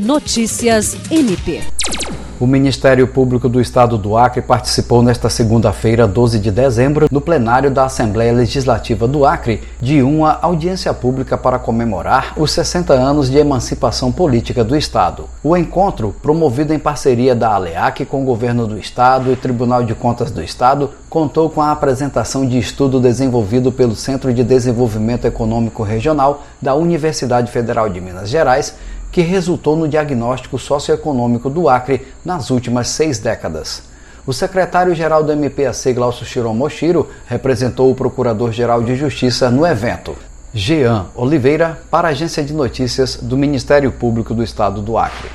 Notícias MP. O Ministério Público do Estado do Acre participou nesta segunda-feira, 12 de dezembro, no plenário da Assembleia Legislativa do Acre, de uma audiência pública para comemorar os 60 anos de emancipação política do Estado. O encontro, promovido em parceria da ALEAC com o Governo do Estado e Tribunal de Contas do Estado, contou com a apresentação de estudo desenvolvido pelo Centro de Desenvolvimento Econômico Regional da Universidade Federal de Minas Gerais que resultou no diagnóstico socioeconômico do Acre nas últimas seis décadas. O secretário-geral do MPAC, Glaucio Shiromoshiro, representou o Procurador-Geral de Justiça no evento. Jean Oliveira, para a Agência de Notícias do Ministério Público do Estado do Acre.